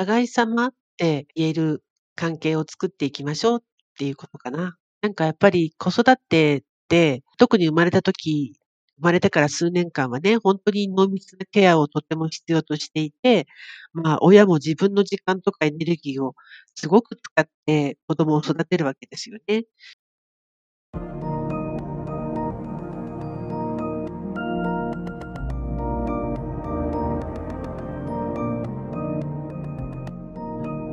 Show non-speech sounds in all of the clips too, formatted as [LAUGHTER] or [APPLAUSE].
互い様って言える関係を作っていきましょうっていうことかな。なんかやっぱり子育てって、特に生まれた時、生まれてから数年間はね、本当に濃密なケアをとても必要としていて、まあ、親も自分の時間とかエネルギーをすごく使って子供を育てるわけですよね。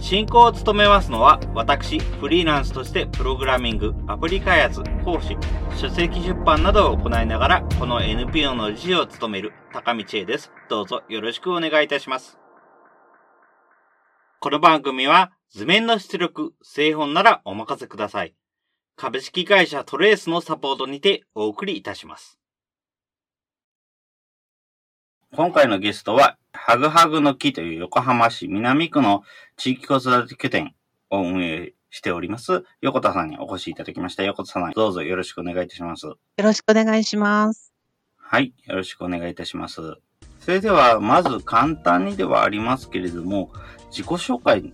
進行を務めますのは、私、フリーランスとしてプログラミング、アプリ開発、講師、書籍出版などを行いながら、この NPO の理事を務める高道恵です。どうぞよろしくお願いいたします。この番組は、図面の出力、製本ならお任せください。株式会社トレースのサポートにてお送りいたします。今回のゲストは、ハグハグの木という横浜市南区の地域子育て拠点を運営しております、横田さんにお越しいただきました。横田さん、どうぞよろしくお願いいたします。よろしくお願いします。はい、よろしくお願いいたします。それでは、まず簡単にではありますけれども、自己紹介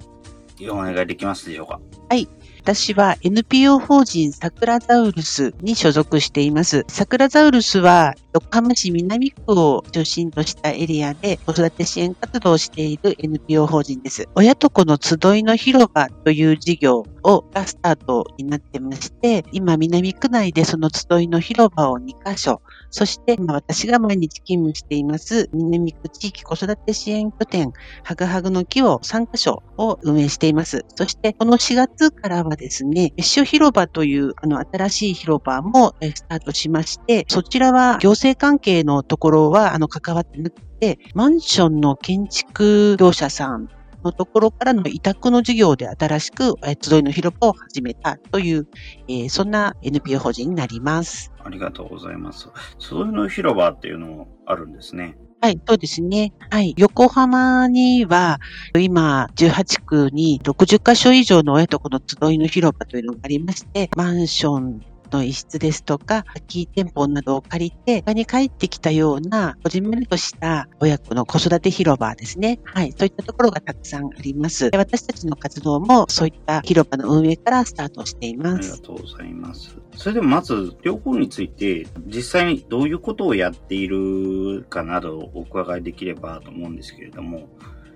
お願いできますでしょうか？はい。私は NPO 法人サクラザウルスに所属しています。サクラザウルスは横浜市南区を中心としたエリアで子育て支援活動をしている NPO 法人です。親と子の集いの広場という事業をがスタートになってまして、今南区内でその集いの広場を2カ所、そして私が毎日勤務しています南区地域子育て支援拠点ハグハグの木を3カ所を運営しています。そしてこの4月からはですね、別所広場というあの新しい広場もスタートしまして、そちらは行政関係のところはあの関わってなくて、マンションの建築業者さんのところからの委託の事業で新しく集いの広場を始めたという、えー、そんな NPO 法人になります。ありがとうございます。集いの広場っていうのもあるんですね。はい、そうですね。はい。横浜には、今、18区に60カ所以上の親と子の集いの広場というのがありまして、マンションの一室ですとか、空き店舗などを借りて、他に帰ってきたような、こじんまりとした親子の子育て広場ですね。はい。そういったところがたくさんあります。私たちの活動も、そういった広場の運営からスタートしています。ありがとうございます。それでもまず、両方について、実際にどういうことをやっているかなどをお伺いできればと思うんですけれども、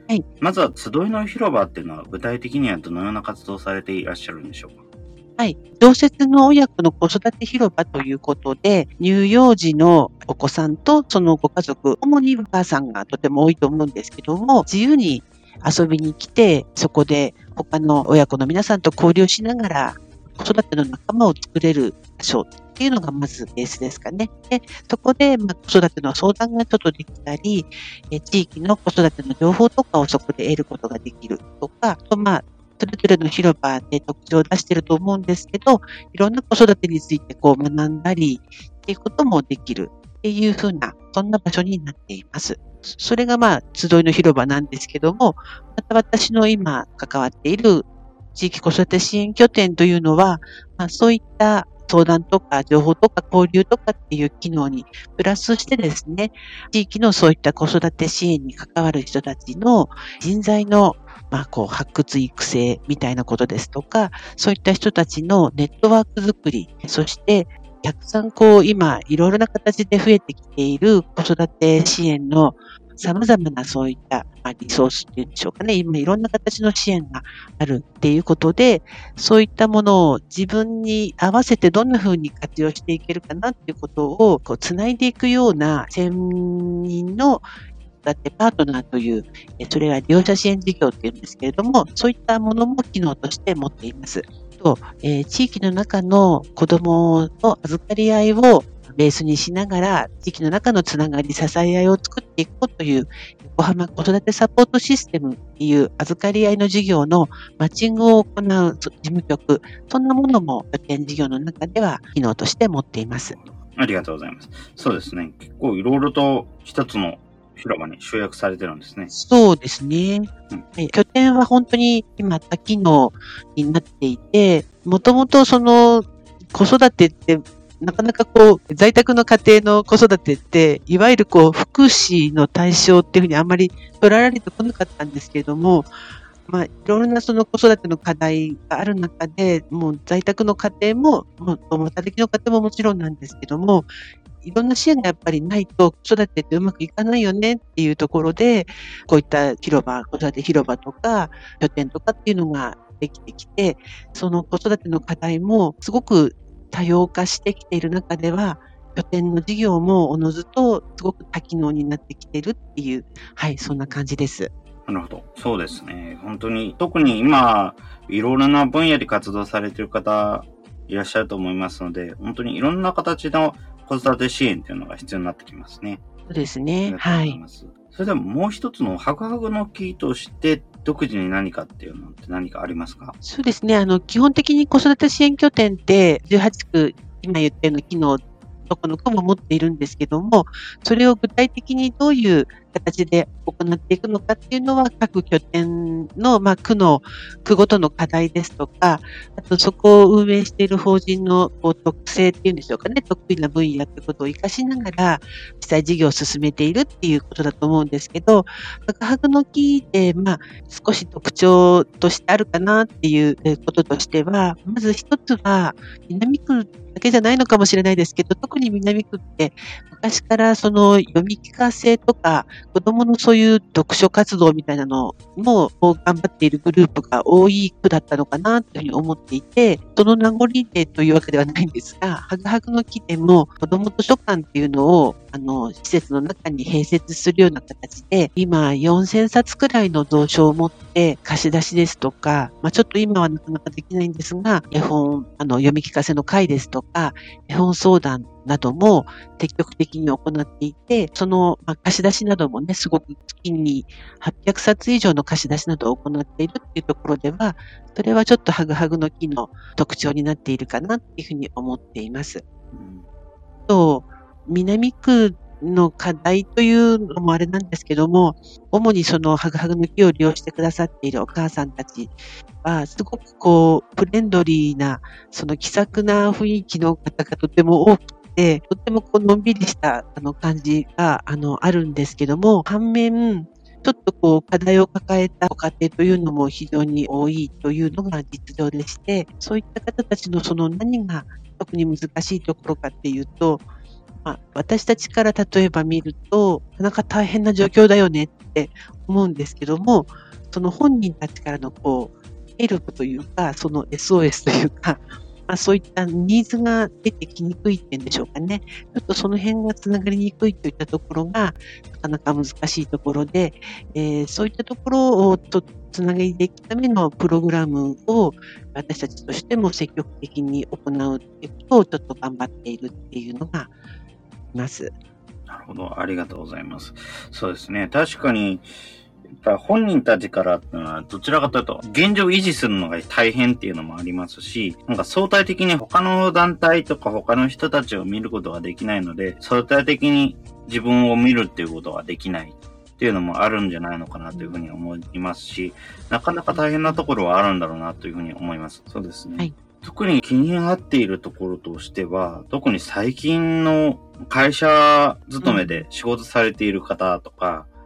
はい。まずは、集いの広場っていうのは、具体的にはどのような活動をされていらっしゃるんでしょうか？はい。同説の親子の子育て広場ということで、乳幼児のお子さんとそのご家族、主にお母さんがとても多いと思うんですけども、自由に遊びに来て、そこで他の親子の皆さんと交流しながら、子育ての仲間を作れる場所っていうのがまずベースですかね。で、そこで、ま子育ての相談がちょっとできたり、え地域の子育ての情報とかをそこで得ることができるとか、とまあ、それぞれの広場で特徴を出してると思うんですけど、いろんな子育てについてこう学んだりっていうこともできるっていうふうな、そんな場所になっています。それがまあ、集いの広場なんですけども、また私の今関わっている地域子育て支援拠点というのは、まあ、そういった相談とか情報とか交流とかっていう機能にプラスしてですね、地域のそういった子育て支援に関わる人たちの人材のまあ、こう、発掘育成みたいなことですとか、そういった人たちのネットワーク作り、そして、たくさんこう、今、いろいろな形で増えてきている子育て支援の様々なそういった、まあ、リソースっていうんでしょうかね。今いろんな形の支援があるっていうことで、そういったものを自分に合わせてどんな風に活用していけるかなっていうことを、こう、つないでいくような専任のだってパートナーという、それは利用者支援事業っていうんですけれども、そういったものも機能として持っています。と、え、地域の中の子供の預かり合いをベースにしながら、地域の中のつながり、支え合いを作っていこうという、横浜子育てサポートシステムっていう預かり合いの事業のマッチングを行う事務局、そんなものも拠点事業の中では機能として持っています。ありがとうございます。そうですね。結構いろいろと一つの広場に集約されてるんですね。そうですね。うんはい拠点は本当に今多機能になっていて、もともとその子育てってなかなかこう、在宅の家庭の子育てって、いわゆるこう、福祉の対象っていうふうにあんまり取られてこなかったんですけれども、まあ、いろいろなその子育ての課題がある中で、もう在宅の家庭も、もう働きの家庭ももちろんなんですけども、いろんな支援がやっぱりないと子育てってうまくいかないよねっていうところで、こういった広場、子育て広場とか、拠点とかっていうのができてきて、その子育ての課題もすごく多様化してきている中では、拠点の事業もおのずとすごく多機能になってきているっていう、はい、そんな感じです。なるほど。そうですね。本当に、特に今、いろいろな分野で活動されている方いらっしゃると思いますので、本当にいろんな形の子育て支援というのが必要になってきますね。そうですね。はい。それではもう一つのハグハグの木として、独自に何かっていうのって何かありますか？そうですね。あの、基本的に子育て支援拠点って、18区、今言ったような機能、どこの区も持っているんですけども、それを具体的にどういう形で行っていくのかっていうのは、各拠点の、まあ、区の、区ごとの課題ですとか、あとそこを運営している法人のこう特性っていうんでしょうかね、得意な分野ってことを活かしながら、実際事業を進めているっていうことだと思うんですけど、ハグハグの木で、まあ、少し特徴としてあるかなっていうこととしては、まず一つは、南区だけじゃないのかもしれないですけど、特に南区って、昔からその読み聞かせとか、子供のそういう読書活動みたいなのも頑張っているグループが多い区だったのかなというふうに思っていて、その名残でというわけではないんですが、ハグハグの木でも子供図書館っていうのを、あの、施設の中に併設するような形で、今4000冊くらいの蔵書を持って貸し出しですとか、まあちょっと今はなかなかできないんですが、絵本、あの、読み聞かせの会ですとか、絵本相談なども積極的に行っていて、その、まあ、貸し出しなどもね、すごく月に800冊以上の貸し出しなどを行っているっていうところでは、それはちょっとハグハグの木の特徴になっているかなっていうふうに思っています。うんと、南区の課題というのもあれなんですけども、主にそのハグハグの木を利用してくださっているお母さんたちは、すごくこう、フレンドリーな、その気さくな雰囲気の方がとても多くて、とってもこう、のんびりしたあの感じが、あの、あるんですけども、反面、ちょっとこう、課題を抱えたご家庭というのも非常に多いというのが実情でして、そういった方たちのその何が特に難しいところかっていうと、まあ、私たちから例えば見ると、なかなか大変な状況だよねって思うんですけども、その本人たちからのこう、ヘルプというか、その SOS というか、まあ、そういったニーズが出てきにくいっていうんでしょうかね。ちょっとその辺がつながりにくいといったところが、なかなか難しいところで、えーそういったところをとつなげていくためのプログラムを私たちとしても積極的に行うっていうことをちょっと頑張っているっていうのがあります。なるほど。ありがとうございます。そうですね。確かに、ぱ本人たちからってのは、どちらかというと、現状維持するのが大変っていうのもありますし、なんか相対的に他の団体とか他の人たちを見ることができないので、相対的に自分を見るっていうことができないっていうのもあるんじゃないのかなというふうに思いますし、なかなか大変なところはあるんだろうなというふうに思います。そうですね。はい特に気になっているところとしては、特に最近の会社勤めで仕事されている方とか、な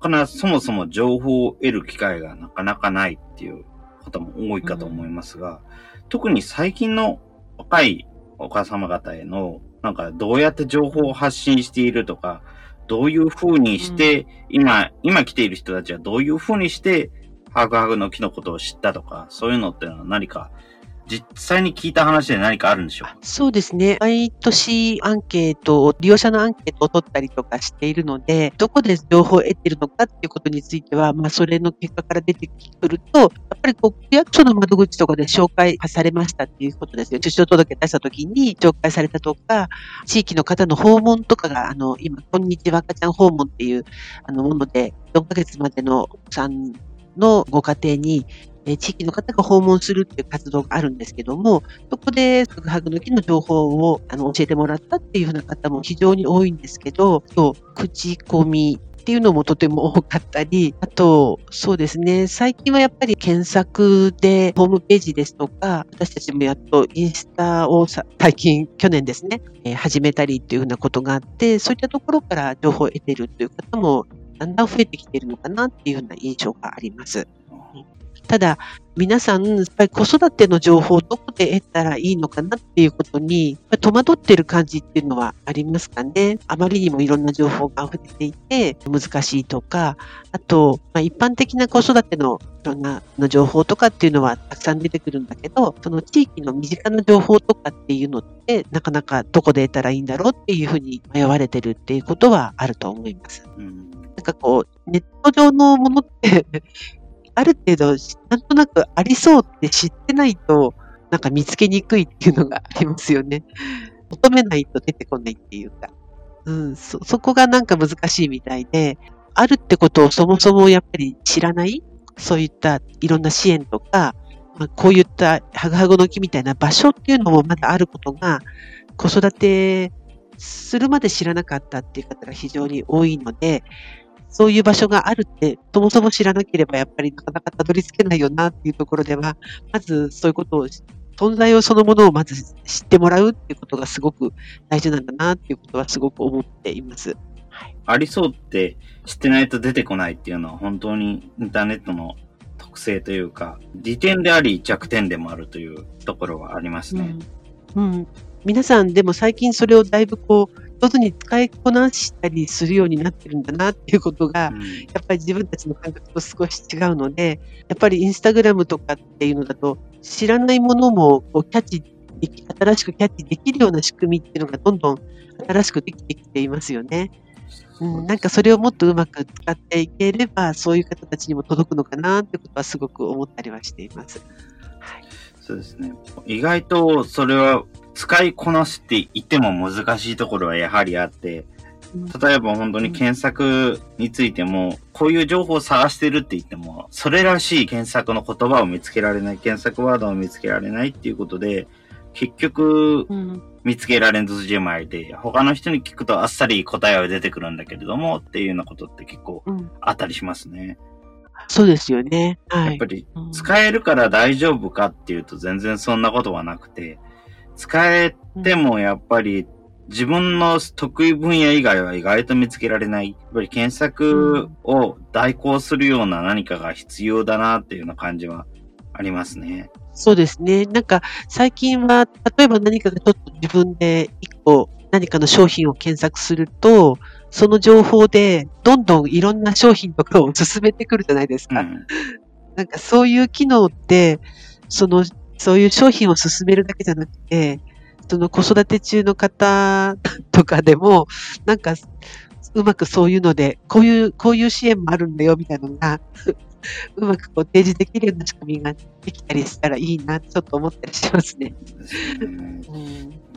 かなかそもそも情報を得る機会がなかなかないっていう方も多いかと思いますが、特に最近の若いお母様方への、なんかどうやって情報を発信しているとか、どういう風にして、今、今来ている人たちはどういう風にして、ハグハグの木のことを知ったとか、そういうのってのは何か、実際に聞いた話で何かあるんでしょうそうですね。毎年アンケートを、利用者のアンケートを取ったりとかしているので、どこで情報を得てるのかっていうことについては、まあ、それの結果から出てくると、やっぱりこう、区役所の窓口とかで紹介されましたっていうことですよ。出生届出した時に紹介されたとか、地域の方の訪問とかが、あの、今、こんにちは赤ちゃん訪問っていう、あの、もので、4ヶ月までのお子さんのご家庭に、え地域の方が訪問するっていう活動があるんですけども、そこで、ハグハグの木の情報をあの教えてもらったっていうような方も非常に多いんですけど、そう、口コミっていうのもとても多かったり、あと、そうですね、最近はやっぱり検索でホームページですとか、私たちもやっとインスタを最近、去年ですね、えー、始めたりっていうふうなことがあって、そういったところから情報を得ているという方もだんだん増えてきているのかなっていうような印象があります。ただ、皆さん、やっぱり子育ての情報をどこで得たらいいのかなっていうことに、戸惑ってる感じっていうのはありますかね。あまりにもいろんな情報が溢れていて難しいとか、あと、まあ、一般的な子育てのいろんなの情報とかっていうのはたくさん出てくるんだけど、その地域の身近な情報とかっていうのって、なかなかどこで得たらいいんだろうっていうふうに迷われてるっていうことはあると思います。うん、なんかこう、ネット上のものってある程度、なんとなくありそうって知ってないと、なんか見つけにくいっていうのがありますよね。求めないと出てこないっていうか。うん、そ、そこがなんか難しいみたいで、あるってことをそもそもやっぱり知らない？そういったいろんな支援とか、まあ、こういったハグハグの木みたいな場所っていうのもまだあることが、子育てするまで知らなかったっていう方が非常に多いので、そういう場所があるって、そもそも知らなければやっぱりなかなかたどり着けないよなっていうところでは、まずそういうことを、存在をそのものをまず知ってもらうっていうことがすごく大事なんだなっていうことはすごく思っています。はい、ありそうって知ってないと出てこないっていうのは本当にインターネットの特性というか、利点であり弱点でもあるというところはありますね。うん、うん皆さんでも最近それをだいぶこう上手に使いこなしたりするようになってるんだなっていうことが、うん、やっぱり自分たちの感覚と少し違うので、やっぱりインスタグラムとかっていうのだと、知らないものもこうキャッチでき、新しくキャッチできるような仕組みっていうのがどんどん新しくできてきていますよね。うん、なんかそれをもっとうまく使っていければ、そういう方たちにも届くのかなってことはすごく思ったりはしています。はい、そうですね。意外とそれは使いこなしていても難しいところはやはりあって、例えば本当に検索についても、こういう情報を探してるって言っても、それらしい検索の言葉を見つけられない、検索ワードを見つけられないっていうことで、結局、見つけられんずじまいで、他の人に聞くとあっさり答えは出てくるんだけれども、っていうようなことって結構あったりしますね。そうですよね。はい。やっぱり、使えるから大丈夫かっていうと全然そんなことはなくて、使えてもやっぱり自分の得意分野以外は意外と見つけられない。やっぱり検索を代行するような何かが必要だなっていうような感じはありますね。そうですね。なんか最近は、例えば何かがちょっと自分で一個何かの商品を検索すると、その情報でどんどんいろんな商品とかを進めてくるじゃないですか。うん、なんかそういう機能って、そのそういう商品を進めるだけじゃなくて、その子育て中の方 [LAUGHS] とかでも、なんか、うまくそういうので、こういう、こういう支援もあるんだよ、みたいなのが [LAUGHS] うまくこう提示できるような仕組みができたりしたらいいな、ちょっと思ったりしますね。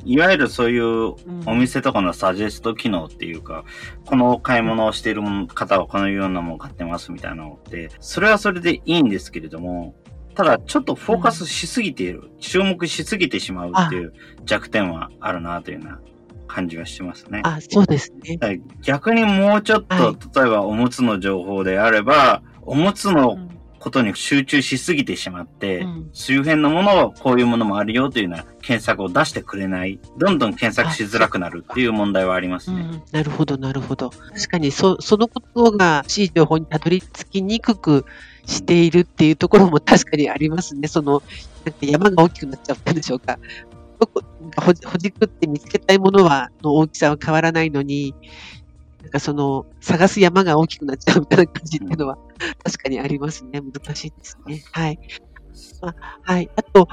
いわゆるそういうお店とかのサジェスト機能っていうか、うん、この買い物をしている方はこのようなものを買ってますみたいなのって、それはそれでいいんですけれども、ただ、ちょっとフォーカスしすぎている、うん、注目しすぎてしまうっていう弱点はあるなというような感じがしますね。あ、そうですね。逆にもうちょっと、はい、例えばおむつの情報であれば、おむつのことに集中しすぎてしまって、うん、周辺のものをこういうものもあるよというような検索を出してくれない、どんどん検索しづらくなるっていう問題はありますね。うん、なるほど、なるほど。確かにそ、そのことが、しい情報にたどり着きにくくしているっていうところも確かにありますね。その、なんか山が大きくなっちゃったんでしょうか。どこほほじくって見つけたいものは、の大きさは変わらないのに、なんかその、探す山が大きくなっちゃうみたいな感じっていうのは、確かにありますね。難しいですね。はい。まあ、はい。あと、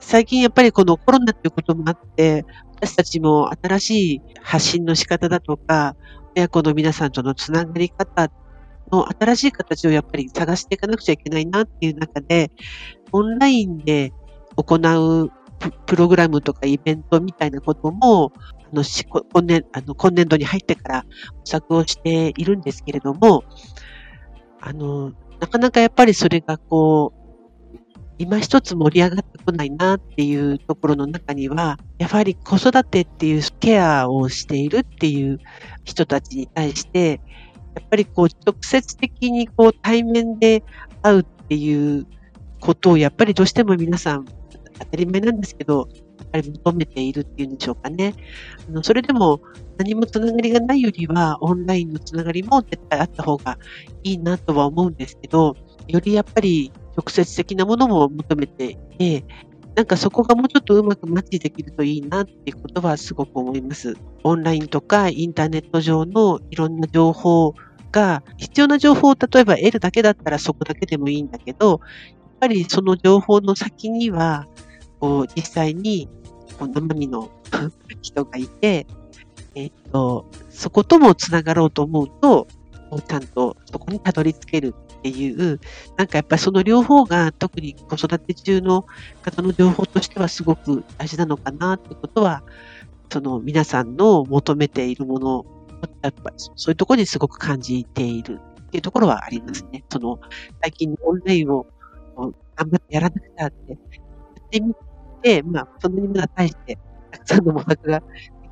最近やっぱりこのコロナっていうこともあって、私たちも新しい発信の仕方だとか、親子の皆さんとのつながり方の新しい形をやっぱり探していかなくちゃいけないなっていう中で、オンラインで行うプログラムとかイベントみたいなことも、あの今年あの今年度に入ってから模索をしているんですけれども、あの、なかなかやっぱりそれがこう、今一つ盛り上がってこないなっていうところの中には、やはり子育てっていうケアをしているっていう人たちに対して、やっぱりこう直接的にこう対面で会うっていうことをやっぱりどうしても皆さん当たり前なんですけど、やっぱり求めているっていうんでしょうかね。あのそれでも何もつながりがないよりはオンラインのつながりも絶対あった方がいいなとは思うんですけど、よりやっぱり直接的なものも求めていて、なんかそこがもうちょっとうまくマッチできるといいなっていうことはすごく思います。オンラインとかインターネット上のいろんな情報が、必要な情報を例えば得るだけだったらそこだけでもいいんだけど、やっぱりその情報の先には、こう実際にこう生身の人がいて、えっと、そこともつながろうと思うと、ちゃんとそこにたどり着けるっていう、なんかやっぱりその両方が特に子育て中の方の情報としてはすごく大事なのかなってことは、その皆さんの求めているもの、やっぱりそういうところにすごく感じているっていうところはありますね。その最近オンラインを頑張ってやらなくちゃってやってみて、まあそんなにまだ大してたくさんの模索がで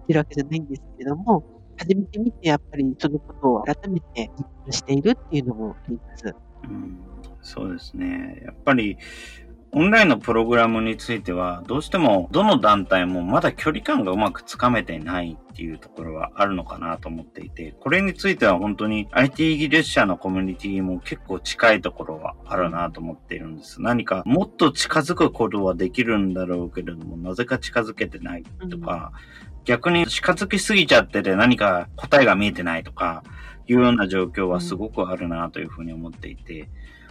きるわけじゃないんですけれども、始めてみて、やっぱりそのことを改めて実感しているっていうのもあります。うん、そうですね。やっぱり、オンラインのプログラムについては、どうしてもどの団体もまだ距離感がうまくつかめてないっていうところはあるのかなと思っていて、これについては本当に IT 技術者のコミュニティも結構近いところはあるなと思っているんです。何かもっと近づくことはできるんだろうけれども、なぜか近づけてないとか、逆に近づきすぎちゃってて何か答えが見えてないとか、いうような状況はすごくあるなというふうに思っていて、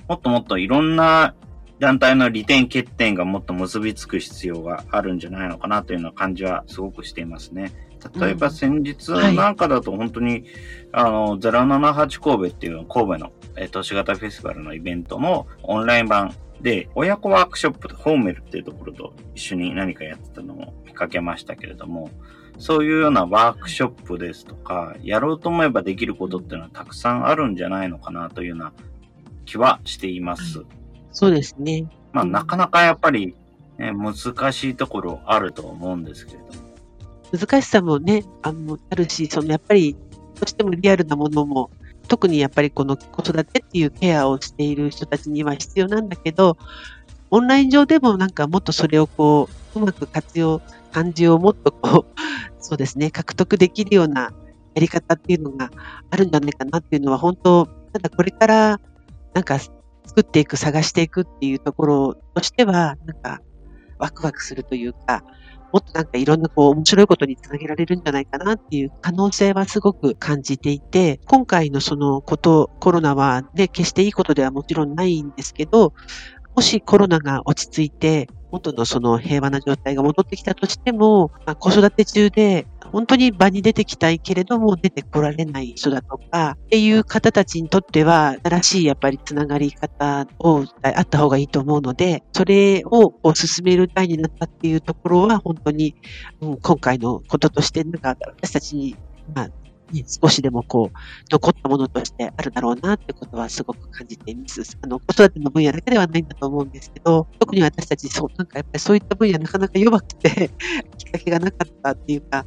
もっともっといろんな団体の利点欠点がもっと結びつく必要があるんじゃないのかなというような感じはすごくしていますね。例えば先日なんかだと本当に、はい、あの、078神戸っていう神戸の、え都市型フェスティバルのイベントのオンライン版で、親子ワークショップ、ホーメルっていうところと一緒に何かやってたのを見かけましたけれども、そういうようなワークショップですとか、やろうと思えばできることっていうのはたくさんあるんじゃないのかなというような気はしています。そうですね。まあ、なかなかやっぱり、ね、難しいところあると思うんですけれども。難しさもね、あの、あるし、そのやっぱり、どうしてもリアルなものも、特にやっぱりこの子育てっていうケアをしている人たちには必要なんだけど、オンライン上でもなんかもっとそれをこう、うまく活用、感じをもっとこう、[LAUGHS] そうですね、獲得できるようなやり方っていうのがあるんじゃないかなっていうのは、本当、ただこれからなんか作っていく、探していくっていうところとしては、なんかワクワクするというか、もっとなんかいろんなこう面白いことにつなげられるんじゃないかなっていう可能性はすごく感じていて、今回のそのこと、コロナはね、決していいことではもちろんないんですけど、もしコロナが落ち着いて、元のその平和な状態が戻ってきたとしても、まあ、子育て中で本当に場に出てきたいけれども出てこられない人だとかっていう方たちにとっては新しいやっぱりつながり方をあった方がいいと思うので、それをこう進める台になったっていうところは本当に、うん、今回のこととしてなんか私たちに、まあ、少しでもこう、残ったものとしてあるだろうなってことはすごく感じています。あの、子育ての分野だけではないんだと思うんですけど、特に私たち、そう、なんかやっぱりそういった分野なかなか弱くて [LAUGHS] きっかけがなかったっていうか、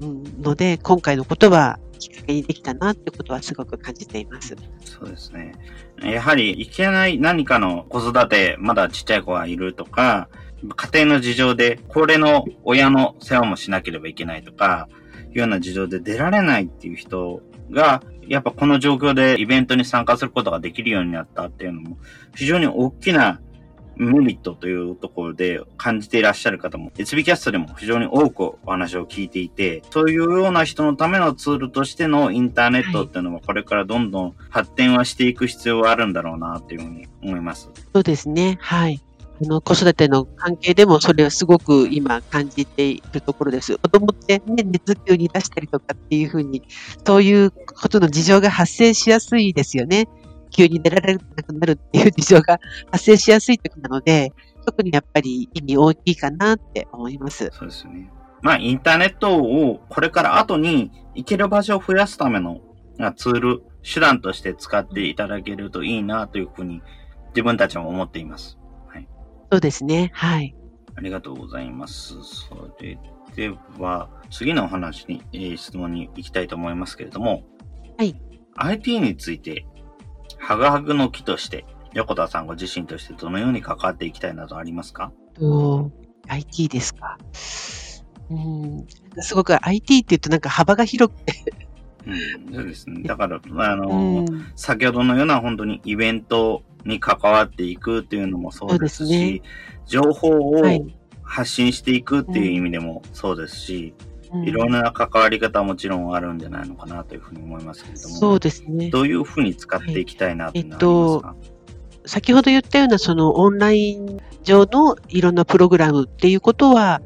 うん、ので、今回のことはきっかけにできたなってことはすごく感じています。そうですね。やはり、いけない何かの子育て、まだちっちゃい子がいるとか、家庭の事情で、高齢の親の世話もしなければいけないとか、いうような事情で出られないっていう人が、やっぱこの状況でイベントに参加することができるようになったっていうのも、非常に大きなメリットというところで感じていらっしゃる方も、SB キャストでも非常に多くお話を聞いていて、そういうような人のためのツールとしてのインターネットっていうのはこれからどんどん発展はしていく必要があるんだろうなっていうふうに思います。そうですね。はい。あの子育ての関係でもそれはすごく今感じているところです。子供ってね、熱急に出したりとかっていうふうに、そういうことの事情が発生しやすいですよね。急に出られなくなるっていう事情が発生しやすい時なので、特にやっぱり意味大きいかなって思います。そうですね。まあ、インターネットをこれから後に行ける場所を増やすためのツール、手段として使っていただけるといいなというふうに自分たちも思っています。そうですね。はい。ありがとうございます。それでは、次のお話に、えー、質問に行きたいと思いますけれども、はい。IT について、ハグハグの木として、横田さんご自身としてどのように関わっていきたいなどありますか？と IT ですか。うん、すごく IT って言うとなんか幅が広くてうん、そうですね。だから、あの、うん、先ほどのような本当にイベントに関わっていくっていうのもそうですし、すね、情報を発信していくっていう意味でもそうですし、うん、いろんな関わり方はもちろんあるんじゃないのかなというふうに思いますけれども、そうですね。どういうふうに使っていきたいなっていうのはありますか、えっと先ほど言ったようなそのオンライン上のいろんなプログラムっていうことは、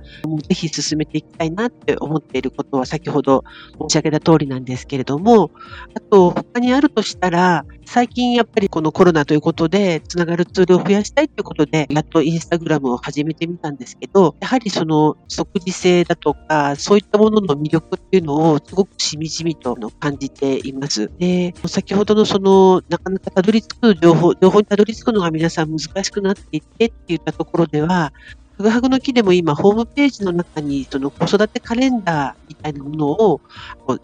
ぜひ進めていきたいなって思っていることは先ほど申し上げた通りなんですけれども、あと他にあるとしたら、最近やっぱりこのコロナということで、つながるツールを増やしたいということで、やっとインスタグラムを始めてみたんですけど、やはりその即時性だとか、そういったものの魅力っていうのをすごくしみじみと感じています。で、先ほどのその、なかなかたどり着く情報、情報にたどり着くのが皆さん難しくなっていってって言ったところでは、ふぐはぐの木でも今、ホームページの中に、その子育てカレンダーみたいなものを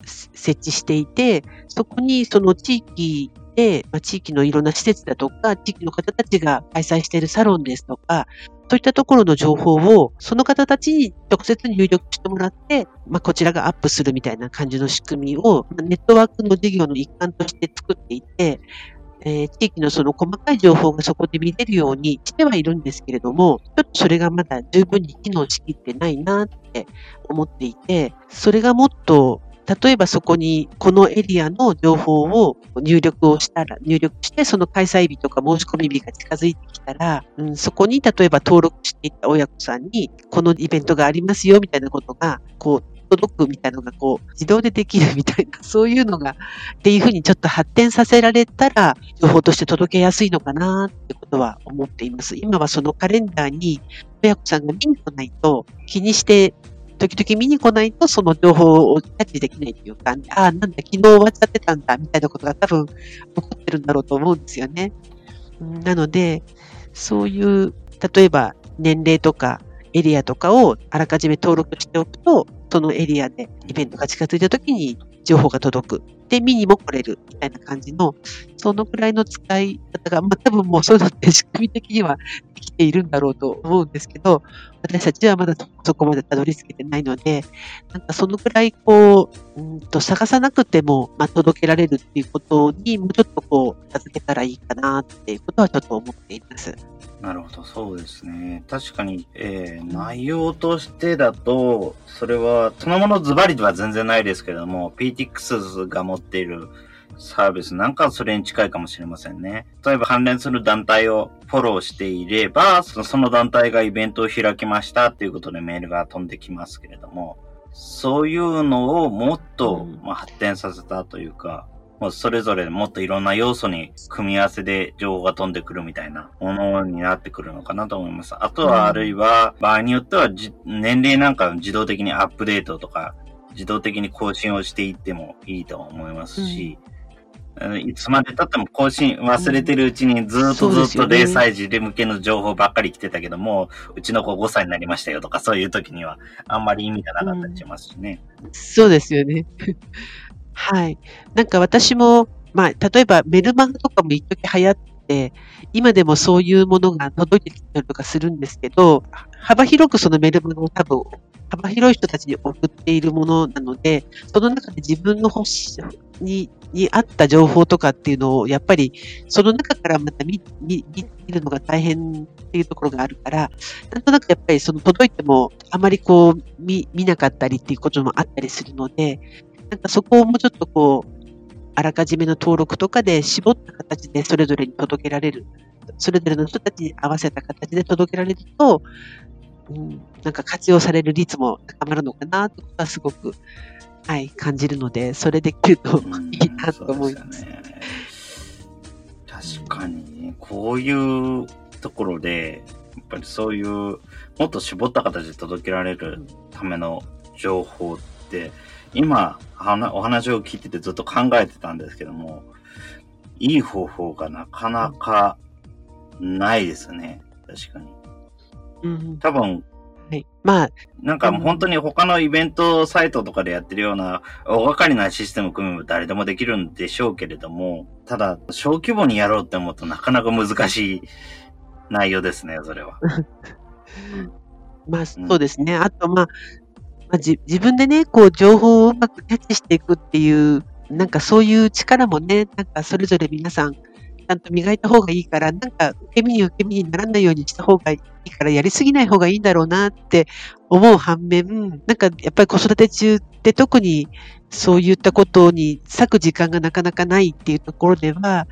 設置していて、そこにその地域で、まあ、地域のいろんな施設だとか、地域の方たちが開催しているサロンですとか、そういったところの情報を、その方たちに直接入力してもらって、まあ、こちらがアップするみたいな感じの仕組みを、ネットワークの事業の一環として作っていて、えー、地域のその細かい情報がそこで見れるようにしてはいるんですけれども、ちょっとそれがまだ十分に機能しきってないなって思っていて、それがもっと例えばそこにこのエリアの情報を入力をしたら、入力してその開催日とか申し込み日が近づいてきたら、うん、そこに例えば登録していた親子さんにこのイベントがありますよみたいなことが、こう届くみたいなのがこう自動でできるみたいな、[LAUGHS] そういうのがっていうふうにちょっと発展させられたら情報として届けやすいのかなってことは思っています。今はそのカレンダーに親子さんが見に来ないと気にして時々見に来ないとその情報をキャッチできないっていうか、ああ、なんだ、昨日終わっちゃってたんだ、みたいなことが多分起こってるんだろうと思うんですよね。なので、そういう、例えば年齢とかエリアとかをあらかじめ登録しておくと、そのエリアでイベントが近づいた時に情報が届く。で、見にも来れるみたいな感じの、そのくらいの使い方が、まあ、多分もうそういうのって仕組み的にはできているんだろうと思うんですけど、私たちはまだそこまでたどり着けてないので、なんかそのくらいこう、うんと探さなくても、まあ、届けられるっていうことにもうちょっとこう、助けたらいいかなっていうことはちょっと思っています。なるほど、そうですね。確かに、えー、内容としてだと、それは、そのものズバリでは全然ないですけれども、PTX が持っているサービスなんかはそれに近いかもしれませんね。例えば関連する団体をフォローしていれば、その団体がイベントを開きましたっていうことでメールが飛んできますけれども、そういうのをもっと、ま発展させたというか、もうそれぞれもっといろんな要素に組み合わせで情報が飛んでくるみたいなものになってくるのかなと思います。あとはあるいは、場合によっては年齢なんか自動的にアップデートとか、自動的に更新をしていってもいいと思いますし、うん、いつまで経っても更新忘れてるうちにずっとずっと0歳児で向けの情報ばっかり来てたけども、ううちの子5歳になりましたよとかそういう時にはあんまり意味がなかったりしますしね。うん、そうですよね。はい。なんか私も、まあ、例えばメルマガとかも一時流行って、今でもそういうものが届いてきたりとかするんですけど、幅広くそのメルマガを多分、幅広い人たちに送っているものなので、その中で自分の欲しに、に合った情報とかっていうのを、やっぱり、その中からまた見、見、見るのが大変っていうところがあるから、なんとなくやっぱりその届いても、あまりこう、見、見なかったりっていうこともあったりするので、なんかそこをもうちょっとこう、あらかじめの登録とかで絞った形でそれぞれに届けられる。それぞれの人たちに合わせた形で届けられると、うん、なんか活用される率も高まるのかなとかすごく、はい、感じるので、それできるといいなと思います。ね、確かに、こういうところで、やっぱりそういう、もっと絞った形で届けられるための情報って、今、お話を聞いててずっと考えてたんですけども、いい方法がなかなかないですね。確かに。うん、多分、はい。まあ、なんか本当に他のイベントサイトとかでやってるような大掛かりなシステム組めば誰でもできるんでしょうけれども、ただ小規模にやろうって思うとなかなか難しい内容ですね、それは。[LAUGHS] まあ、そうですね。あと、まあ、まあ、じ自分でね、こう、情報をうまくキャッチしていくっていう、なんかそういう力もね、なんかそれぞれ皆さん、ちゃんと磨いた方がいいから、なんか受け身に受け身にならないようにした方がいいから、やりすぎない方がいいんだろうなって思う反面、なんかやっぱり子育て中って特にそういったことに割く時間がなかなかないっていうところでは、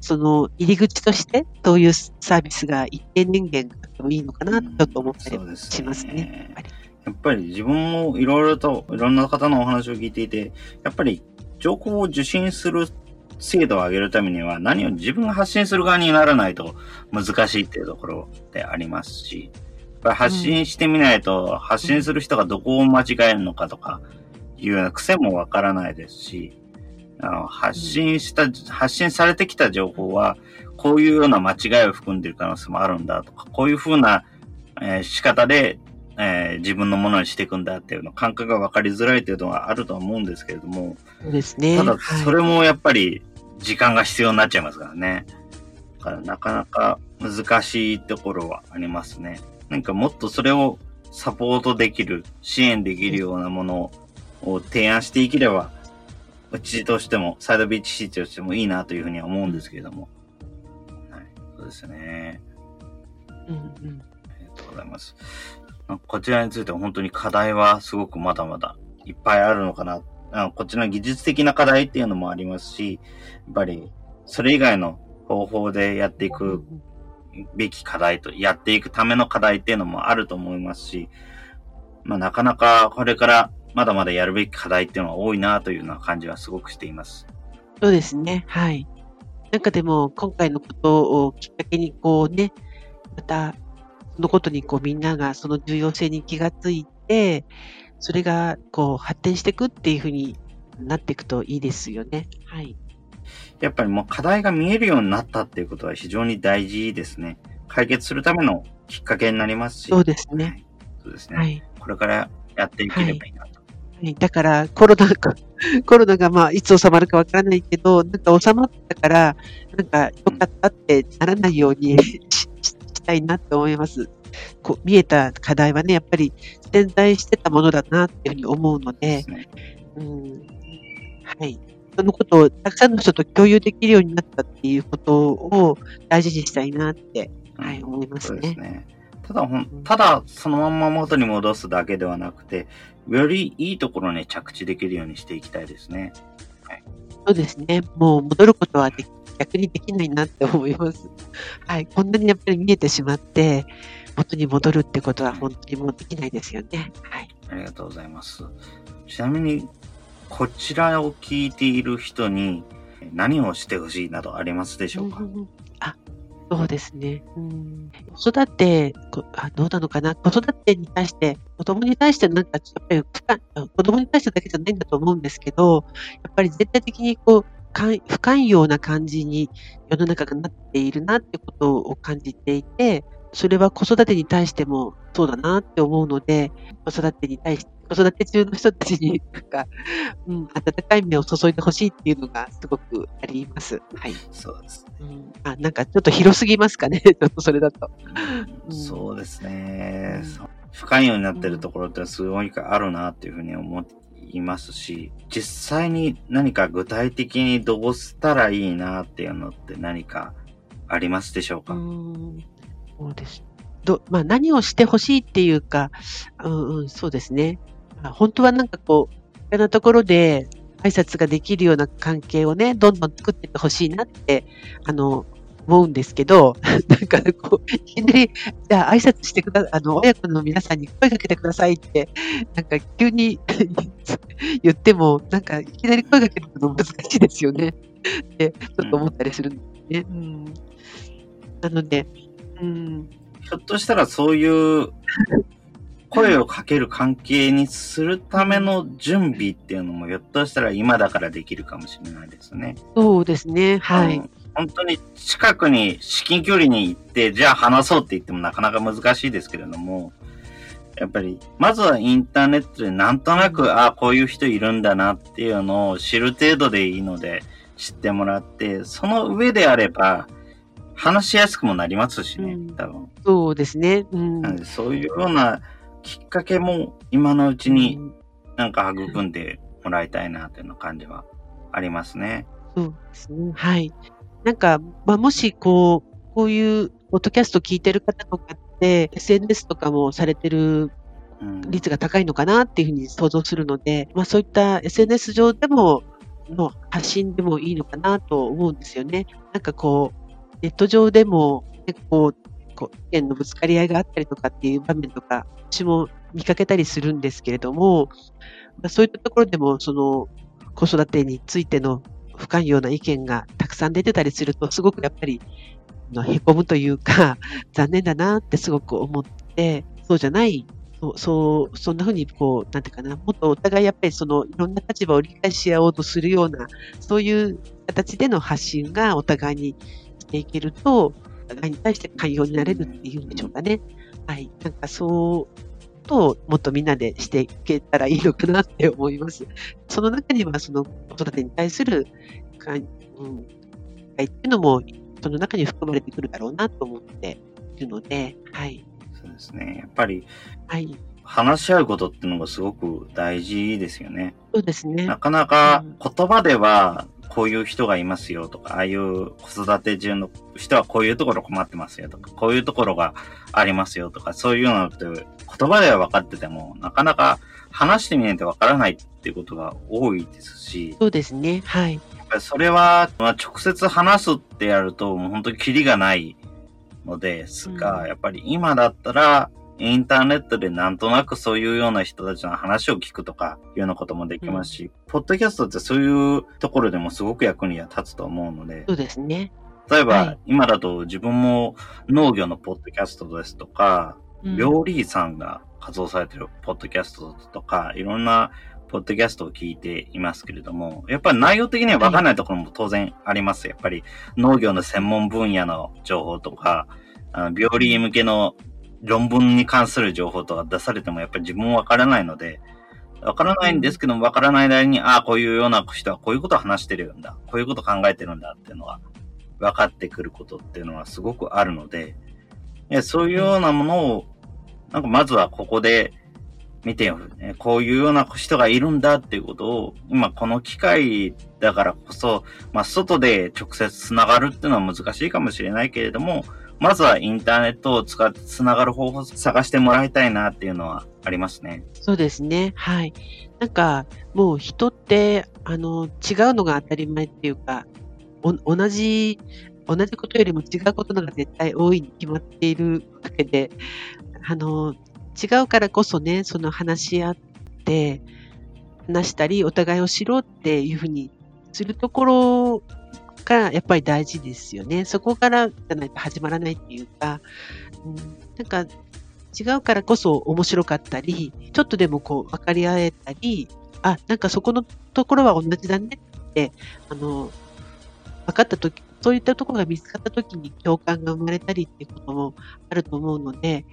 その入り口としてそういうサービスが一定年限があってもいいのかなとちょっと思ったりしますね。やっぱりやっぱり自分もいろいろといろんな方のお話を聞いていて、やっぱり情報を受信する精度を上げるためには何を自分が発信する側にならないと難しいっていうところでありますし、発信してみないと、発信する人がどこを間違えるのかとかいうような癖もわからないですし、あの発信した、発信されてきた情報は、こういうような間違いを含んでいる可能性もあるんだとか、こういうふうな、え仕方で、えー自分のものにしていくんだっていうの感覚が分かりづらいというのはあるとは思うんですけれども、そうですね。ただはいそれもやっぱり時間が必要になっちゃいますからね。だからなかなか難しいところはありますね。なんかもっとそれをサポートできる、支援できるようなものを提案していければ、うちとしても、サイドビーチシティとしてもいいなというふうには思うんですけれども。はい、そうですね。うんうんありがとうございます。こちらについては本当に課題はすごくまだまだいっぱいあるのかな。あこっちの技術的な課題っていうのもありますし、やっぱりそれ以外の方法でやっていくべき課題と、やっていくための課題っていうのもあると思いますし、まあなかなかこれからまだまだやるべき課題っていうのは多いなというような感じはすごくしています。そうですね。はい。なんかでも、今回のことをきっかけに、こうね、また、のことにこうみんながその重要性に気がついて、それがこう発展していくっていうふうになっていくといいですよね。はい。やっぱりもう課題が見えるようになったっていうことは非常に大事ですね。解決するためのきっかけになりますし。そうですね。はい。そうですね。はい。これからやっていければいいなと。はい、だから、コロナが、[LAUGHS] コロナがまあ、いつ収まるかわからないけど、なんか収まったから、なんか良かったってならないようにしたいなと思います。こう見えた課題はね、やっぱり潜在してたものだなっていうふうに思うので。うん、はい。そのことをたくさんの人と共有できるようになったっていうことを大事にしたいなって、はい、うん思いますそうですね。ね。ただただそのまんま元に戻すだけではなくて、よりいいところに着地できるようにしていきたいですね。そうですね。もう戻ることはでき逆にできないなって思います。[LAUGHS] はい。こんなにやっぱり見えてしまって、元に戻るってことは本当にもうできないですよね。はい。ありがとうございます。ちなみに、こちらを聞いている人に何をしてほしいなどありますでしょうか、うんあ、そうですね。うん、子育てこあ、どうなのかな？子育てに対して、子供に対してなんか、やっぱり子供に対してだけじゃないんだと思うんですけど、やっぱり全体的にこう、不寛容な感じに世の中がなっているなってことを感じていて、それは子育てに対してもそうだなって思うので、子育てに対して、子育て中の人たちに、[LAUGHS] なんか、うん、温かい目を注いでほしいっていうのがすごくあります。はい。そうですね。うん、あ、なんかちょっと広すぎますかね、[LAUGHS] ちょっとそれだと。うんそうですね、うん不寛容になってるところってすごいあるなっていうふうに思いますし、実際に何か具体的にどうしたらいいなっていうのって何かありますでしょうか、う、そうです。どまあ、何をしてほしいっていうか、うんうん、そうですね。本当はなんかこう、いろんなところで挨拶ができるような関係をね、どんどん作っていってほしいなって、あの、思うんですけど、[LAUGHS] なんかこう、いきなり、じゃあ挨拶してくだ、あの、親子の皆さんに声かけてくださいって、なんか急に [LAUGHS] 言っても、なんかいきなり声かけるの難しいですよね。って、ちょっと思ったりするんですね。うん。なので、うん、ひょっとしたらそういう声をかける関係にするための準備っていうのもひょっとしたら今だからできるかもしれないですね。そうですね。はい。うん本当に近くに至近距離に行って、じゃあ話そうって言ってもなかなか難しいですけれども、やっぱり、まずはインターネットでなんとなく、ああ、こういう人いるんだなっていうのを知る程度でいいので、知ってもらって、その上であれば、話しやすくもなりますしね、多分。そうですね。うん、そういうようなきっかけも今のうちになんか育んでもらいたいなというの感じはありますね。そうですね。はい。なんか、まあ、もしこう、こういうポッドキャスト聞いてる方とかって、SNS とかもされてる率が高いのかなっていうふうに想像するので、まあそういった SNS 上でも、の発信でもいいのかなと思うんですよね。なんかこう、ネット上でも結構、こう意見のぶつかり合いがあったりとかっていう場面とか、私も見かけたりするんですけれども、まあ、そういったところでも、その、子育てについての不寛容な意見がたくさん出てたりすると、すごくやっぱり、へこむというか、[LAUGHS] 残念だなってすごく思って、そうじゃないそう、そう、そんなふうに、こう、なんていうかな、もっとお互いやっぱりその、いろんな立場を理解し合おうとするような、そういう形での発信がお互いにしていけると、お互いに対して寛容になれるっていうんでしょうかね。はい。なんかそうと、もっとみんなでしていけたらいいのかなって思います。その中には、その子育てに対する、うん、っていうのも、その中に含まれてくるだろうなと思っているので、はい。そうですね。やっぱり、はい。話し合うことっていうのがすごく大事ですよね。そうですね。なかなか言葉ではこういう人がいますよとか、ああいう子育て中の人はこういうところ困ってますよとか、こういうところがありますよとか、そういうのって言葉では分かってても、なかなか話してみないと分からないっていうことが多いですし。そうですね。はい。やっぱりそれは、まあ、直接話すってやると、もう本当にキリがないのですが、うん、やっぱり今だったら、インターネットでなんとなくそういうような人たちの話を聞くとかいうようなこともできますし、うん、ポッドキャストってそういうところでもすごく役に立つと思うので。そうですね。例えば、はい、今だと自分も農業のポッドキャストですとか、うん、料理さんが活動されてるポッドキャストとか、いろんなポッドキャストを聞いていますけれども、やっぱり内容的には分かんないところも当然あります。やっぱり農業の専門分野の情報とか、あの病理向けの論文に関する情報とか出されてもやっぱり自分わからないので、わからないんですけども、わからないなりに、ああ、こういうような人はこういうことを話してるんだ、こういうことを考えてるんだっていうのは分かってくることっていうのはすごくあるので、そういうようなものを、なんかまずはここで見てよ、ね。こういうような人がいるんだっていうことを、今この機会だからこそ、まあ外で直接繋がるっていうのは難しいかもしれないけれども、まずはインターネットを使ってつながる方法を探してもらいたいなっていうのはありますね。そうですね。はい。なんか、もう人って、あの、違うのが当たり前っていうか、同じ、同じことよりも違うことのが絶対多いに決まっているわけで、あの、違うからこそね、その話し合って、話したり、お互いを知ろうっていうふうにするところがやっぱり大事ですよね。そこからじゃないと始まらないっていうか、うん、なんか違うからこそ面白かったり、ちょっとでもこう分かり合えたり、あ、なんかそこのところは同じだねって、あの、分かったとき、そういったところが見つかったときに共感が生まれたりっていうこともあると思うので、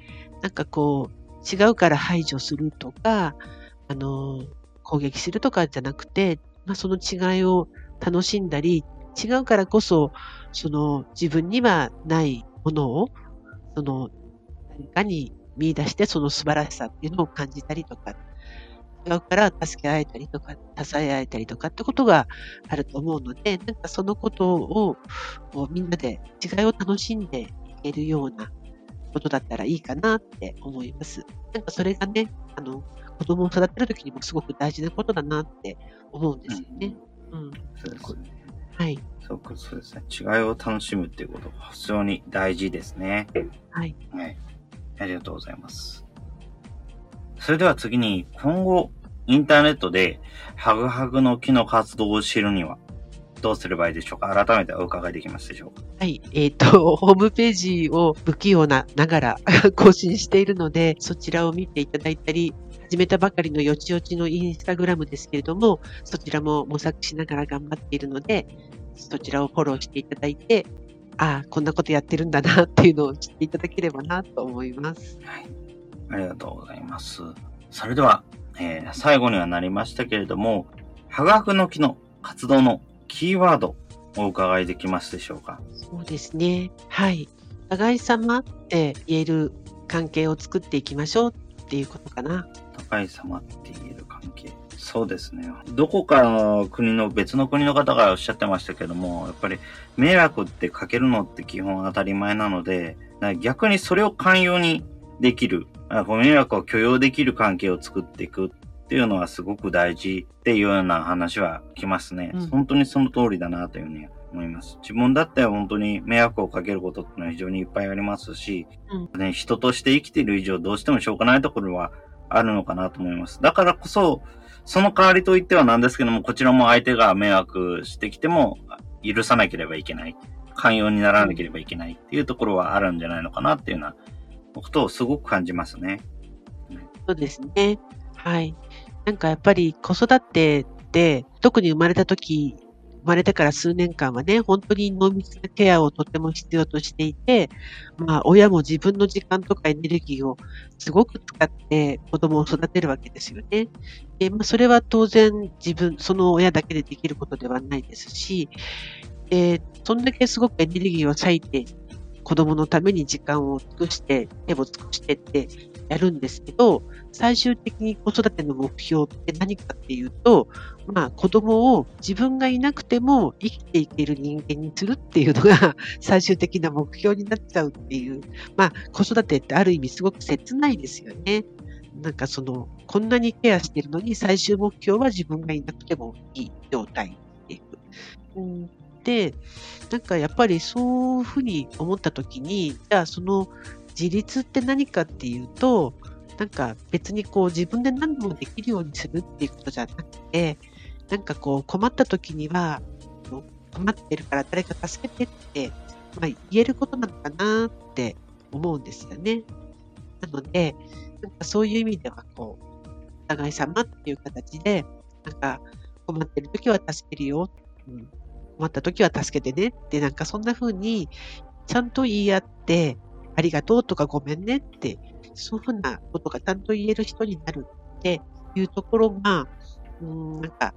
なんかこう、違うから排除するとか、あの、攻撃するとかじゃなくて、まあ、その違いを楽しんだり、違うからこそ、その自分にはないものを、その何かに見出してその素晴らしさっていうのを感じたりとか、違うから助け合えたりとか、支え合えたりとかってことがあると思うので、なんかそのことをみんなで違いを楽しんでいけるようなことだったらいいかなって思います。なんかそれがね、あの、子供を育てるときにもすごく大事なことだなって思うんですよね。うん。うん。はい。そうか、そうですね。違いを楽しむっていうことが非常に大事ですね。はい。はい。ありがとうございます。それでは次に、今後、インターネットで、ハグハグの木の活動を知るには、どうすればいいでしょうか？改めてお伺いできますでしょうか？はい。えっ、ー、と、[LAUGHS] ホームページを不器用なながら更新しているので、そちらを見ていただいたり、始めたばかりのよちよちのインスタグラムですけれども、そちらも模索しながら頑張っているので、そちらをフォローしていただいて、ああ、こんなことやってるんだなっていうのを知っていただければなと思います。はい。ありがとうございます。それでは、えー最後にはなりましたけれども、ハガフの木の活動のキーワードをお伺いできますでしょうか？そうですね。はい。お互い様って言える関係を作っていきましょうっていうことかな。高い様って言える関係。そうですね。どこかの国の別の国の方がおっしゃってましたけども、やっぱり迷惑ってかけるのって基本当たり前なので、な逆にそれを寛容にできる、あご迷惑を許容できる関係を作っていくっていうのはすごく大事っていうような話は聞きますね。うん本当にその通りだなというふうに思います。自分だって本当に迷惑をかけることってのは非常にいっぱいありますし、ね、人として生きている以上どうしてもしょうがないところはあるのかなと思います。だからこそ、その代わりといってはなんですけども、こちらも相手が迷惑してきても許さなければいけない。寛容にならなければいけないっていうところはあるんじゃないのかなっていうようなことをすごく感じますね。そうですね。はい。なんかやっぱり子育てって、特に生まれた時、生まれてから数年間はね、本当に濃密なケアをとても必要としていて、まあ親も自分の時間とかエネルギーをすごく使って子供を育てるわけですよね。で、まあそれは当然自分、その親だけでできることではないですし、で、そんだけすごくエネルギーを割いて子供のために時間を尽くして、手を尽くしてってやるんですけど、最終的に子育ての目標って何かっていうと、まあ子供を自分がいなくても生きていける人間にするっていうのが [LAUGHS] 最終的な目標になっちゃうっていう、まあ子育てってある意味すごく切ないですよね。なんかその、こんなにケアしてるのに最終目標は自分がいなくてもいい状態っていう。うん、なんかやっぱりそういうふうに思ったときに、じゃあその自立って何かっていうと、なんか別にこう自分で何でもできるようにするっていうことじゃなくて、なんかこう困った時には、困ってるから誰か助けてって、まあ、言えることなのかなって思うんですよね。なので、なんかそういう意味ではこう、お互い様っていう形で、なんか困ってる時は助けるよ、うん、困った時は助けてね。って、なんかそんな風にちゃんと言い合って、ありがとうとかごめんねってそういうふうなことがちゃんと言える人になるっていうところが、うん、なんか、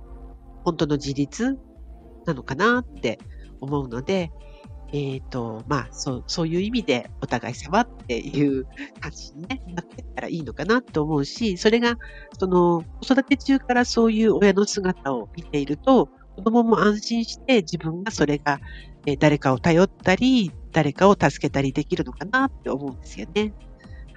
本当の自立なのかなって思うので、えっ、と、まあ、そう、そういう意味でお互い様っていう感じに、ね、なってったらいいのかなと思うし、それが、その、子育て中からそういう親の姿を見ていると、子供も安心して自分がそれが、えー誰かを頼ったり、誰かを助けたりできるのかなって思うんですよね。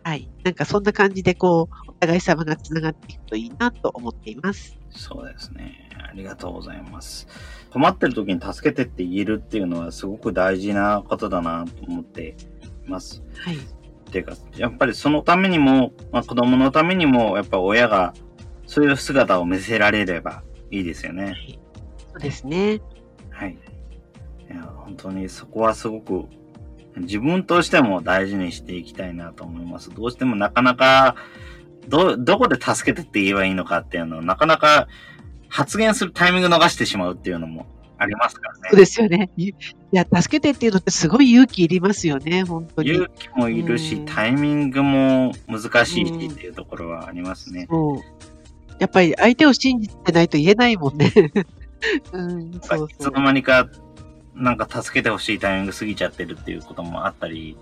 はい。なんかそんな感じでこう、お互い様がつながっていくといいなと思っています。そうですね。ありがとうございます。困ってる時に助けてって言えるっていうのはすごく大事なことだなと思っています。はい。っていうか、やっぱりそのためにも、まあ、子供のためにも、やっぱ親がそういう姿を見せられればいいですよね。そうですね。はい。いや、本当にそこはすごく自分としても大事にしていきたいなと思います。どうしてもなかなか、ど、どこで助けてって言えばいいのかっていうのをなかなか発言するタイミング逃してしまうっていうのもありますからね。そうですよね。いいや、助けてっていうのってすごい勇気いりますよね、本当に。勇気もいるしう、んタイミングも難しいしっていうところはありますね。やっぱり相手を信じてないと言えないもんね。うん、そういつ。の間にか、なんか助けてほしいタイミング過ぎちゃってるっていうこともあったり、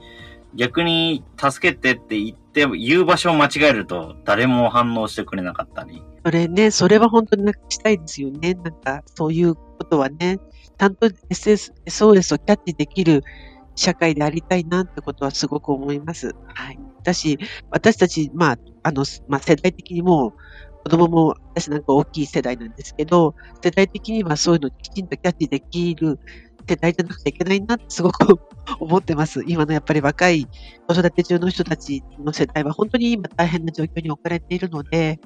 逆に助けてって言って、言う場所を間違えると誰も反応してくれなかったり。それね、それは本当になくしたいですよね。なんか、そういうことはね、ちゃんと SS SOS をキャッチできる社会でありたいなってことはすごく思います。はい。だし、私たち、まあ、あの、まあ、世代的にも、子供も、私なんか大きい世代なんですけど、世代的にはそういうのをきちんとキャッチできる世代じゃなくちゃいけないなってすごく [LAUGHS] 思ってます。今のやっぱり若い子育て中の人たちの世代は本当に今大変な状況に置かれているので、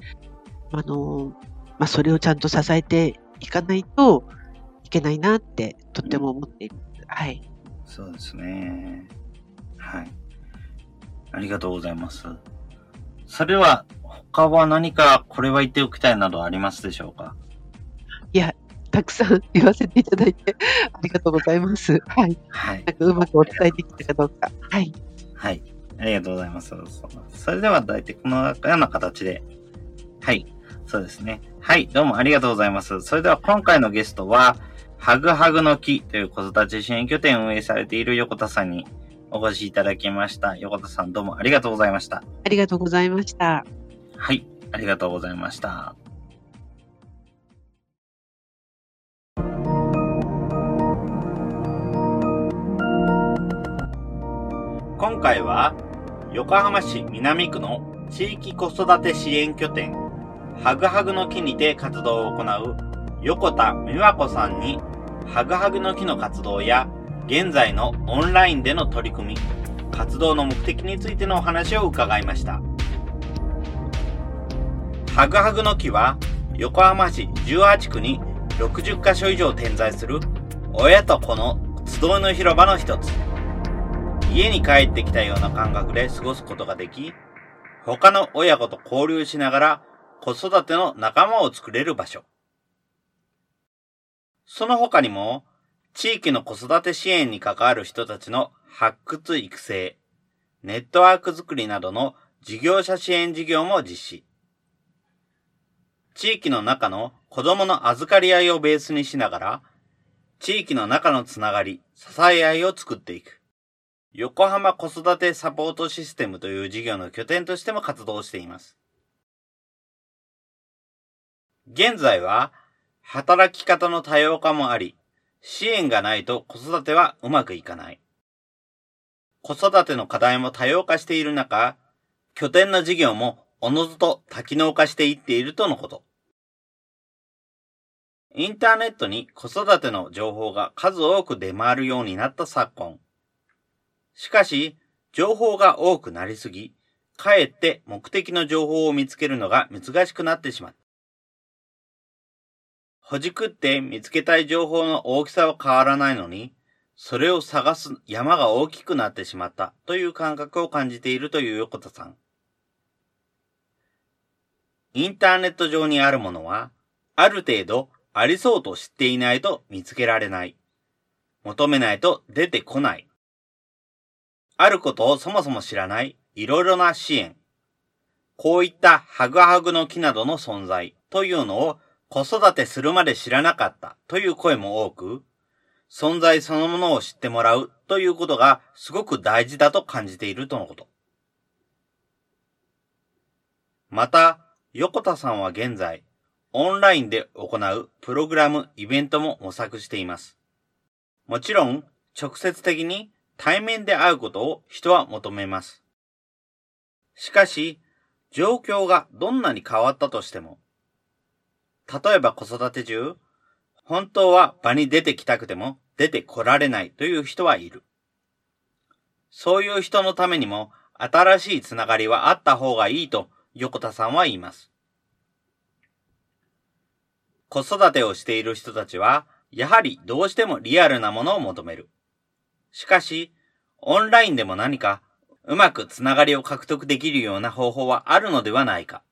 あの、まあ、それをちゃんと支えていかないといけないなってとっても思っています。はい。そうですね。はい。ありがとうございます。それでは、他は何かこれは言っておきたいなどありますでしょうか？いや、たくさん言わせていただいてありがとうございます。はい。はい。なんかうまくお伝えできたかどうか。はい。はい。ありがとうございます。それでは大体このような形で。はい。そうですね。はい。どうもありがとうございます。それでは今回のゲストは、ハグハグの木という子育て支援拠点を運営されている横田さんにお越しいただきました。横田さんどうもありがとうございました。ありがとうございました。はい。ありがとうございました。今回は横浜市南区の地域子育て支援拠点ハグハグの木にて活動を行う横田美和子さんにハグハグの木の活動や現在のオンラインでの取り組み、活動の目的についてのお話を伺いました。ハグハグの木は横浜市18区に60カ所以上点在する親と子の集いの広場の一つ。家に帰ってきたような感覚で過ごすことができ、他の親子と交流しながら子育ての仲間を作れる場所。その他にも、地域の子育て支援に関わる人たちの発掘育成、ネットワーク作りなどの事業者支援事業も実施。地域の中の子供の預かり合いをベースにしながら、地域の中のつながり、支え合いを作っていく。横浜子育てサポートシステムという事業の拠点としても活動しています。現在は、働き方の多様化もあり、支援がないと子育てはうまくいかない。子育ての課題も多様化している中、拠点の事業もおのずと多機能化していっているとのこと。インターネットに子育ての情報が数多く出回るようになった昨今。しかし、情報が多くなりすぎ、かえって目的の情報を見つけるのが難しくなってしまった。ほじくって見つけたい情報の大きさは変わらないのに、それを探す山が大きくなってしまったという感覚を感じているという横田さん。インターネット上にあるものは、ある程度ありそうと知っていないと見つけられない。求めないと出てこない。あることをそもそも知らないいろいろな支援。こういったハグハグの木などの存在というのを子育てするまで知らなかったという声も多く、存在そのものを知ってもらうということがすごく大事だと感じているとのこと。また、横田さんは現在、オンラインで行うプログラム、イベントも模索しています。もちろん、直接的に対面で会うことを人は求めます。しかし、状況がどんなに変わったとしても、例えば子育て中、本当は場に出てきたくても出てこられないという人はいる。そういう人のためにも新しいつながりはあった方がいいと横田さんは言います。子育てをしている人たちは、やはりどうしてもリアルなものを求める。しかし、オンラインでも何かうまくつながりを獲得できるような方法はあるのではないか。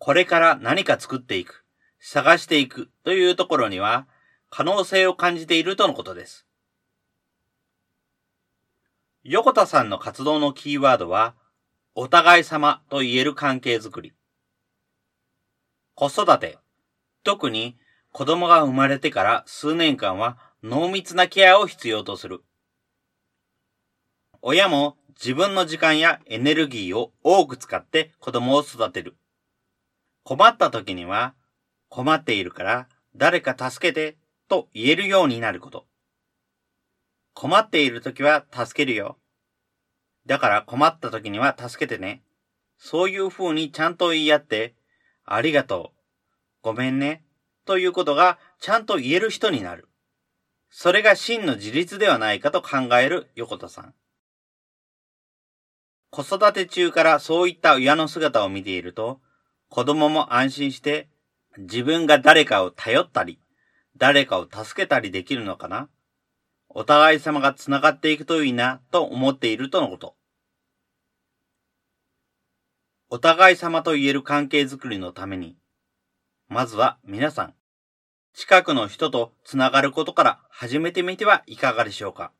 これから何か作っていく、探していくというところには可能性を感じているとのことです。横田さんの活動のキーワードは、お互い様と言える関係づくり。子育て、特に子供が生まれてから数年間は濃密なケアを必要とする。親も自分の時間やエネルギーを多く使って子供を育てる。困った時には、困っているから誰か助けてと言えるようになること。困っている時は助けるよ。だから困った時には助けてね。そういう風にちゃんと言い合って、ありがとう。ごめんね。ということがちゃんと言える人になる。それが真の自立ではないかと考える横田さん。子育て中からそういった親の姿を見ていると、子供も安心して自分が誰かを頼ったり、誰かを助けたりできるのかな？お互い様が繋がっていくといいなと思っているとのこと。お互い様と言える関係づくりのために、まずは皆さん、近くの人とつながることから始めてみてはいかがでしょうか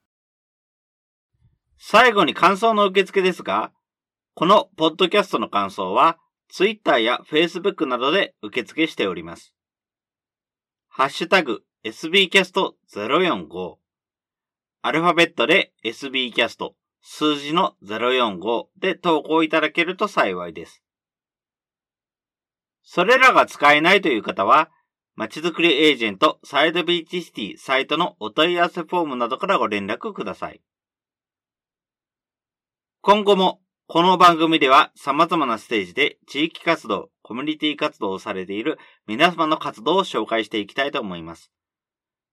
最後に感想の受付ですが、このポッドキャストの感想は、Twitter や Facebook などで受付しております。ハッシュタグ sbcast045 アルファベットで sbcast 数字の045で投稿いただけると幸いです。それらが使えないという方は、まちづくりエージェントサイドビーチシティサイトのお問い合わせフォームなどからご連絡ください。今後もこの番組では様々なステージで地域活動、コミュニティ活動をされている皆様の活動を紹介していきたいと思います。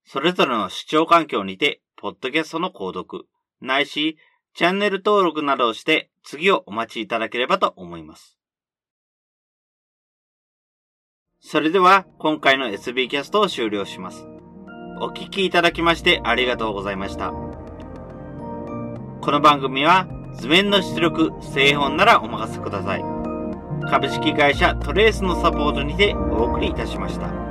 それぞれの視聴環境にて、ポッドキャストの購読、ないし、チャンネル登録などをして次をお待ちいただければと思います。それでは今回の SB キャストを終了します。お聴きいただきましてありがとうございました。この番組は図面の出力、製本ならお任せください。株式会社トレースのサポートにてお送りいたしました。